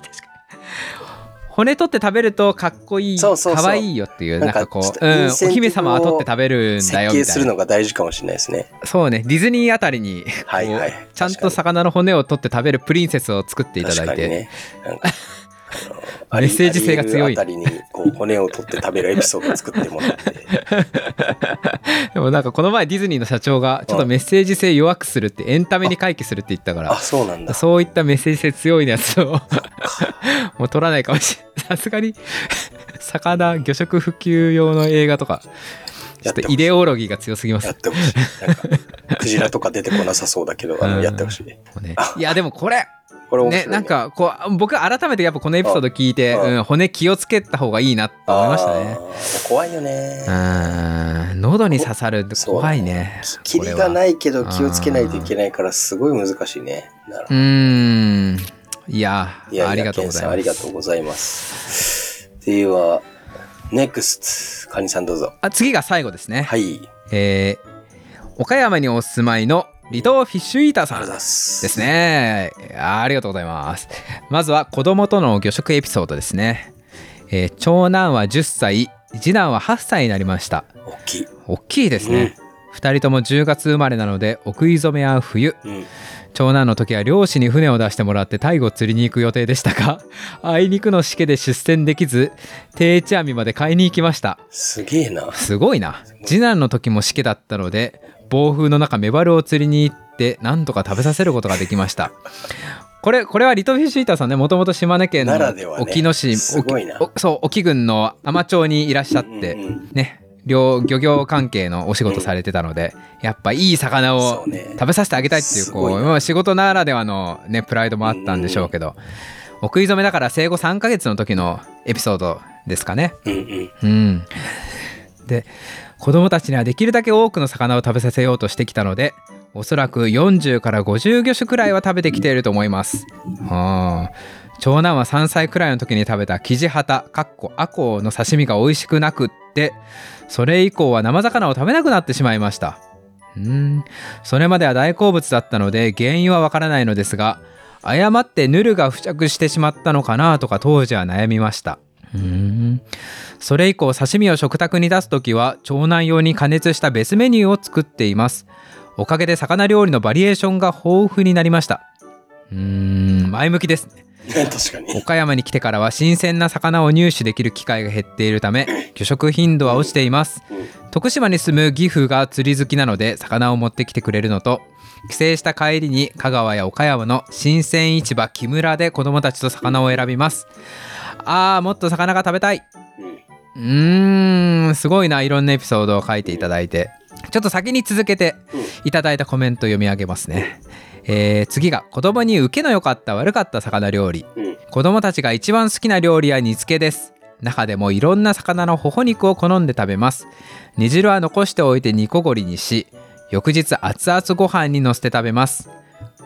骨取って食べるとかっこいいそうそうそうかわいいよっていうななんんかこう、うん、お姫様は取って食べるんだ設よみたいな計するのが大事かもしれないですね。そうねディズニーあたりにはいはいちゃんと魚の骨を取って食べるプリンセスを作っていただいて、確かにね。あのメッセージ性が強いあたりにこう骨を取って食べるエピソードを作ってもらって。でもなんかこの前ディズニーの社長がちょっとメッセージ性弱くするってエンタメに回帰するって言ったかあ、らそうなんだ。そういったメッセージ性強いやつをもう撮らないかもしれないさすがに魚魚食普及用の映画とかちょっとイデオロギーが強すぎますやってほしい。なんか、クジラとか出てこなさそうだけど、あの、うんやってほしい。ねいやでもこれこれ面白い、ねなん、かこう僕改めてやっぱこのエピソード聞いて、あうん、骨気をつけた方がいいなと思いましたね怖いよね。うん喉に刺さるって怖いねきりがないいけど気をつけないといけないから、すごい難しいね。なるほうーんいやありがとうございケンさんありがますとうございます。では、NEXT、カニさんどうぞ。あ次が最後ですね、はい。えー岡山にお住まいの離島フィッシュイーターさん。ですねありがとうございますまずは子供との魚食エピソードですね、えー長男は10歳次男は8歳になりました大きい。大きいですね、2人とも10月生まれなのでお食い初めは冬うん。うん。長男の時は漁師に船を出してもらってタイを釣りに行く予定でしたが あいにくのしけで出船できず定置網まで買いに行きましたすげえな。すごいな次男の時もしけだったので暴風の中メバルを釣りに行ってなんとか食べさせることができました。これこれはリトフィッシュイーターさんねもともと島根県の沖野市、すごいな。沖おそう沖郡の海士町にいらっしゃって、うんうん。うんね漁漁業関係のお仕事されてたので、やっぱいい魚を食べさせてあげたいっていうこすごいう仕事ならではのねプライドもあったんでしょうけど、お食い初めだから生後3ヶ月の時のエピソードですかね。うん。うん。うん、で子供たちにはできるだけ多くの魚を食べさせようとしてきたのでおそらく40から50魚種くらいは食べてきていると思います。はあ長男は3歳くらいの時に食べたキジハタかっこアコウの刺身が美味しくなくってそれ以降は生魚を食べなくなってしまいました。うん。それまでは大好物だったので原因はわからないのですが誤ってヌルが付着してしまったのかなとか当時は悩みました。うん。それ以降刺身を食卓に出す時は長男用に加熱した別メニューを作っています。おかげで魚料理のバリエーションが豊富になりました。うーん前向きですね。確かに。岡山に来てからは新鮮な魚を入手できる機会が減っているため魚食頻度は落ちています。うん徳島に住む義父が釣り好きなので魚を持ってきてくれるのと帰省した帰りに香川や岡山の新鮮市場木村で子供たちと魚を選びますあーもっと魚が食べたい。うん。うーんすごいないろんなエピソードを書いていただいて。ちょっと先に続けていただいたコメント読み上げますね、えー次が子供に受けの良かった悪かった魚料理。うん。うん。子供たちが一番好きな料理は煮付けです。中でもいろんな魚の頬肉を好んで食べます。煮汁は残しておいて煮こごりにし翌日熱々ご飯にのせて食べます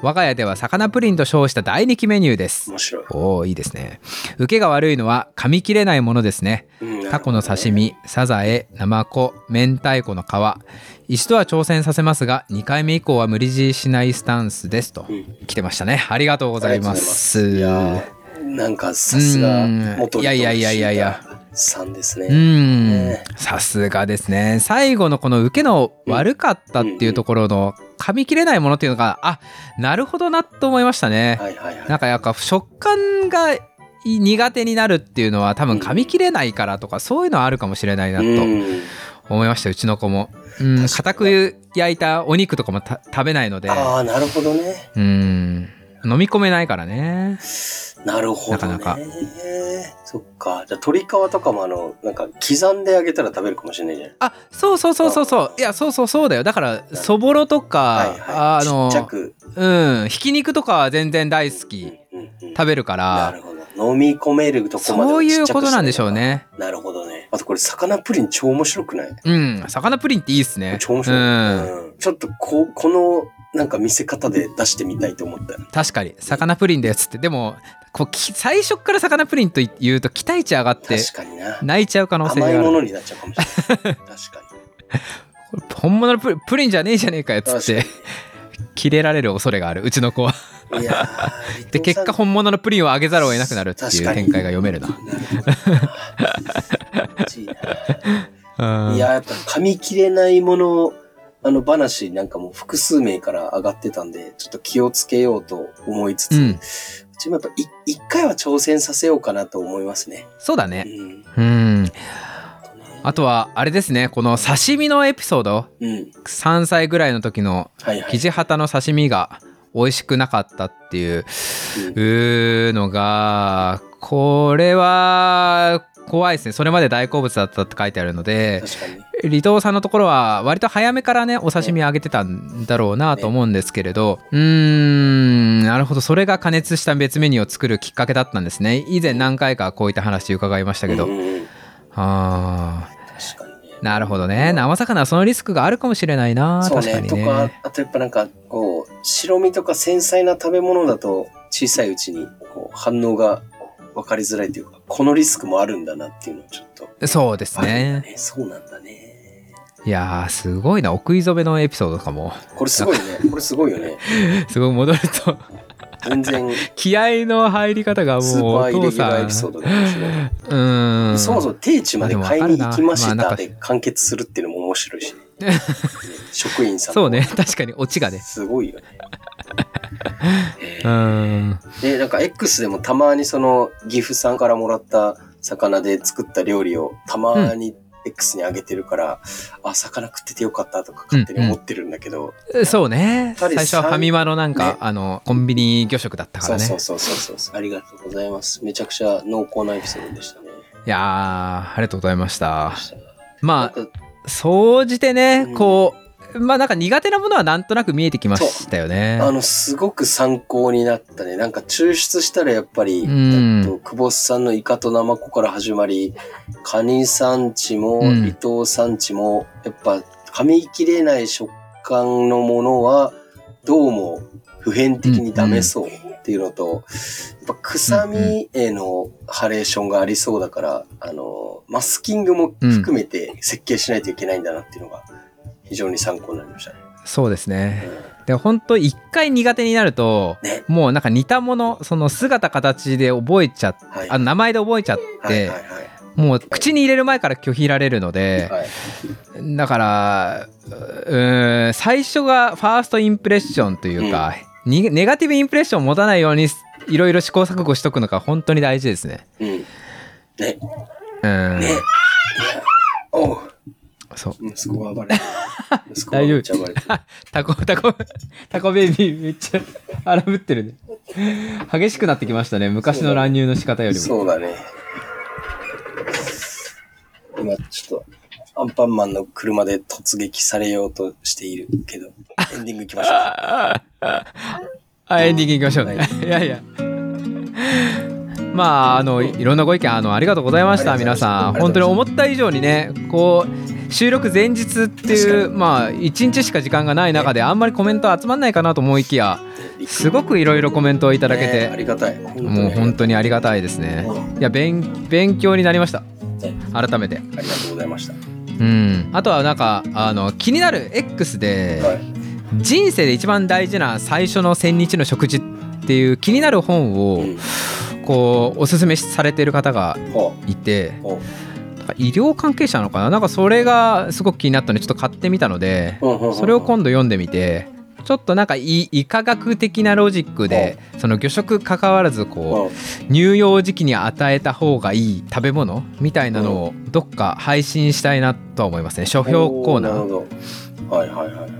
我が家では魚プリンと称した大人気メニューです。面白い。おーいいですね。受けが悪いのは噛み切れないものですね。うん。タコの刺。身サザエナマコ明太子の皮。一度は挑戦させますが2回目以降は無理強いしないスタンスですと。うん。来てましたね。ありがとうございます。いやーなんかさすがいやいやいやいやいや。さんですうね。ん。ね。さすがですね。最後のこの受けの悪かったっていうところの噛み切れないものっていうのがあなるほどなと思いましたね。はいはいはい。なんかやっぱ食感が苦手になるっていうのは多分噛み切れないからとかそういうのはあるかもしれないなとうん。思いましたうちの子も。うん固く焼いたお肉とかもた食べないので。ああ、なるほどね。うん飲み込めないからね。なるほどね。なかなか。そっか。じゃあ鶏皮とかもあの、なんか刻んであげたら食べるかもしれないじゃないあそうそうそうそうそう。いやそうそうそうだよ。だからそぼろとか、はいはい。あのちっちゃく。うん。ひき肉とかは全然大好き。うんうんうん。食べるかならるほど。飲み込めるとこまでそういうことなんでしょうね。なるほどね。あとこれ魚プリン超面白くない？うん。魚プリンっていいっすね。超面白い。うん。うん。ちょっとこ、この、なんか見せ方で出してみたいと思ったよ。確かに。魚プリンだよっつって。でもこうき最初から魚プリンと言うと期待値上がって確かにな。泣いちゃう可能性があ甘いものるになっちゃうかもしれない。確か 本物のプリンプリンじゃねえじゃねえかよ。つってキレられる恐れがある。うちの子は。で結果本物のプリンをあげざるを得なくなるっていう展開が読めるな。いや、やっぱ噛み切れないもの、あの話なんかもう複数名から上がってたんで、ちょっと気をつけようと思いつつ、ううんちもやっぱい一回は挑戦させようかなと思いますね。うそうだねん。うんあとはあれですねこの刺身のエピソードうん。3歳ぐらいの時の。キジハタの刺身が美味しくなかったっていうのがこれは怖いですね。それまで大好物だったって書いてあるので。離島さんのところは割と早めからねお刺身あげてたんだろうなと思うんですけれど。うーんなるほど。それが加熱した別メニューを作るきっかけだったんですね。以前何回かこういった話伺いましたけど。うん。あ確かになるほどね。生魚はそのリスクがあるかもしれないな。そう確かにね。とかね、あとやっぱなんか、こう、白身とか繊細な食べ物だと、小さいうちに、こう、反応が分かりづらいというか、このリスクもあるんだなっていうのをちょっと。そうですねね。そうなんだね。いやーすごいなお食い初めのエピソードとかもこれすごいね。これすごいよね。すごい戻ると全然、気合の入り方がスーもうおパーイレギュラーエピソードで面白い。うーんそもそも定地まで買いに行きましたで完結するっていうのも面白いしね。ね 職員さんそうね。確かにオチがね。すごいよね。えうー。んで、なんか X でもたまにその岐阜さんからもらった魚で作った料理をたまに X にあげてるから、あ、魚食っててよかったとか勝手に思ってるんだけど、そうね。ぱり最初はファミマのなんか、ね。あのコンビニ魚食だったからね。そうそうそうそうそう。ありがとうございます。めちゃくちゃ濃厚なエピソードでしたね。いやーありがとうございました。まあ総じてねうん。こうまあなんか苦手なものはなんとなく見えてきましたよね。あの、すごく参考になったね。なんか抽出したらやっぱり、うん。と、久保さんのイカとナマコから始まり、カニ産地も、うん。離島産地も、やっぱ噛み切れない食感のものは、どうも普遍的にダメそうっていうのと、やっぱ臭みへのハレーションがありそうだから、あの、マスキングも含めて設計しないといけないんだなっていうのが、非常に参考になりましたね。そうですね。で本当一回苦手になるとね。もうなんか似たものその姿形で覚えちゃっはい。あ名前で覚えちゃって、はいはいはい。もう口に入れる前から拒否られるので、はい、だからうーん最初がファーストインプレッションというか、にネガティブインプレッションを持たないようにいろいろ試行錯誤しとくのが本当に大事ですね。うん。ね。うん、ね。おう。そう息子が暴れる。息子が めっちゃ暴れ タコ、タコ、タコベイビーめっちゃ 荒ぶってるね。激しくなってきましたね。昔の乱入の仕方よりも。そうだね。今、ちょっと、アンパンマンの車で突撃されようとしているけど、エンディング行きましょう。ああ、エンディングいきましょうね。いやいや。まあ、あの、いろんなご意見、あの、ありがとうございました、皆さん。本当に思った以上にね、こう、収録前日っていう、まあ、1日しか時間がない中で、あんまりコメント集まんないかなと思いきや、すごくいろいろコメントをいただけねあて、りがたい。もう本当にありがたいですね。いや、勉勉強になりました。ね改めて。ありがとうございました。うん。あとは、なんか、あの、気になる X で、はい。人生で一番大事な最初の千日の食事っていう気になる本をうん。こうおすすめされてる方がはいて医療関係者なのかな？なんかそれがすごく気になったのでちょっと買ってみたのでそれを今度読んでみてちょっとなんか医医科学的なロジックでその魚食関わらずこう乳幼児期に与えた方がいい食べ物みたいなのをどっか配信したいなとは思いますね書評コーナーなるほど。はいはいはい。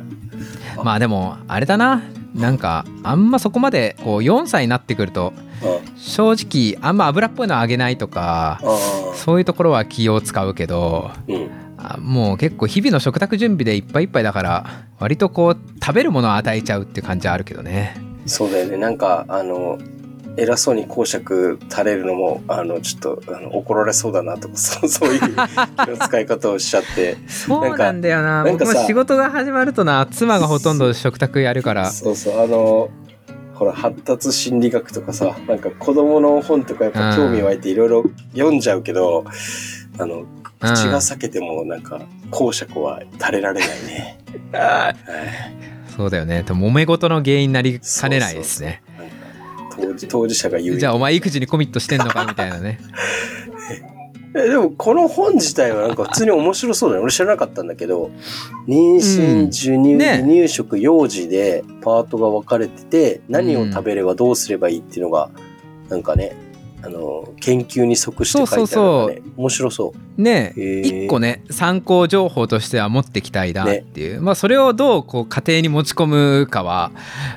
まあでもあれだななんかあんまそこまでこう4歳になってくると正直あんま油っぽいのあげないとか。そういうところは気を使うけどうん。あもう結構日々の食卓準備でいっぱいいっぱいだから割とこう食べるものを与えちゃうって感じはあるけどねそうだよね。なんか、あの、偉そうに講釈垂れるのも、あの、ちょっと、あの怒られそうだなとか、そうそういう気の使い方をしちゃって。そうなんだよな僕も仕事が始まるとな妻がほとんど食卓やるからそうそう、あの、ほら、発達心理学とかさ、なんか子供の本とかやっぱ興味湧いていろいろ読んじゃうけど、あの、口が裂けてもなんか、講釈は垂れられないね。は いそうだよね。揉め事の原因になりかねないですね。なんか当事当事者が言う。じゃあお前育児にコミットしてんのかみたいなね。えでもこの本自体はなんか普通に面白そうだね。俺知らなかったんだけど、妊娠、授乳、ね。離乳食、幼児でパートが分かれてて、何を食べればどうすればいいっていうのが、なんかね、あの、研究に即して書いてあるのがね、面白そう。ね一個ね参考情報としては持ってきたいなっていう、まあそれをどうこう家庭に持ち込むかは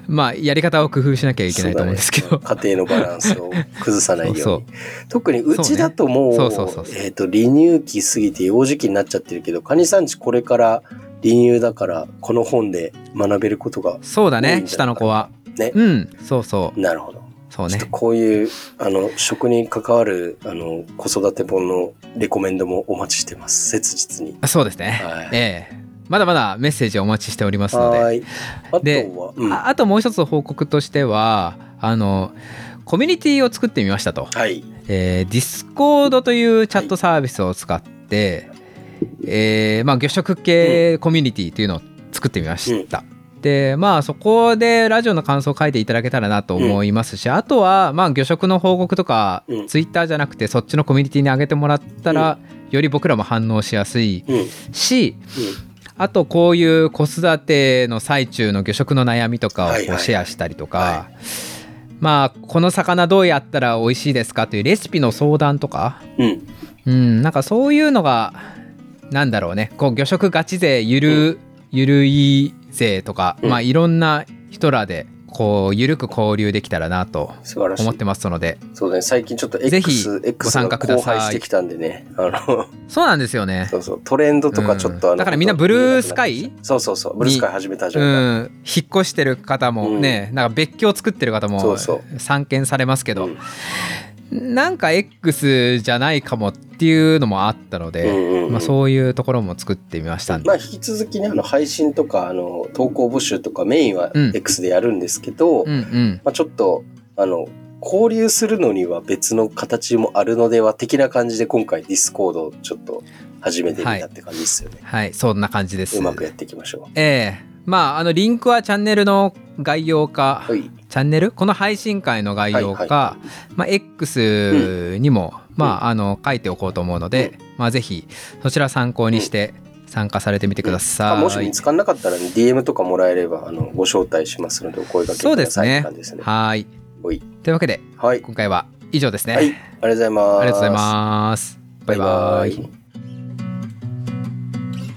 まあやり方を工夫しなきゃいけないと思うんですけど、ね。家庭のバランスを崩さないように。そう特にうちだともう、離乳期過ぎて幼児期になっちゃってるけど、カニさんちこれから離乳だから、この本で学べることが、そうだね。下の子は。ね。うん。そうそう。なるほど。そうねこういう、あの、食に関わる、あの、子育て本のレコメンドもお待ちしてます。切実に。そうですね、はいええまだまだメッセージお待ちしておりますのではい。あでとは、うん、ああともう一つ報告としてはあのコミュニティを作ってみましたと、はい。えー、ディスコードというチャットサービスを使って、えーまあ、魚食系コミュニティというのを作ってみました。でまあそこでラジオの感想を書いていただけたらなと思いますし、あとはまあ魚食の報告とか、うん。ツイッターじゃなくてそっちのコミュニティに上げてもらったら、より僕らも反応しやすいうん。うん。しあとこういう子育ての最中の魚食の悩みとかをこはいはい。うシェアしたりとか、はまあこの魚どうやったら美味しいですかというレシピの相談とか、うん。うん、なんかそういうのがなんだろうね。こう魚食ガチ勢ゆる、ゆるい勢とか、うんまあいろんな人らでこうゆるく交流できたらなと思っ。てますのでそうだね。最近ちょっと X、ぜひ X ご参加くださいしてきたんでね。あの、そうなんですよねそうそう。トレンドとかちょっとあの、うんだからみんなブルースカイそうそうそう。ブルースカイ始めた始うめた。ん、引っ越してる方もね、なんか別居を作ってる方も散見されますけど、うんなんか X じゃないかもっていうのもあったので、うんうんうん。まあ、そういうところも作ってみましたんで、まあ、引き続きね、あの、配信とか、あの、投稿募集とかメインはうん。X でやるんですけど、うんうん。まあ、ちょっと、あの、交流するのには別の形もあるのでは的な感じで今回ディスコードをちょっと始めてみたって感じですよね。はいそんな感じです。うまくやっていきましょええ。まああのリンクはチャンネルの概要か、う。はい。チャンネル？この配信会の概要か、はいはまあ、X にも、まあ、あの書いておこうと思うので、まあ、ぜひそちら参考にして参加されてみてください。もし見つかんなかったら、ね、DM とかもらえれば、あの、ご招待しますので、お声掛けそうくださいってですねね。はいおい。というわけではい。今回は以上ですね。はい。ありがとうございます。ありがとうございます。バイバイ。バイバイ